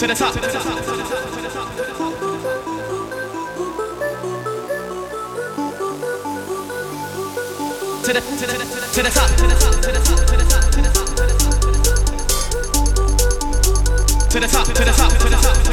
to the top. To the to the to the top. To the top. To the top. To the top. To the top. To the top. To the top. To the top.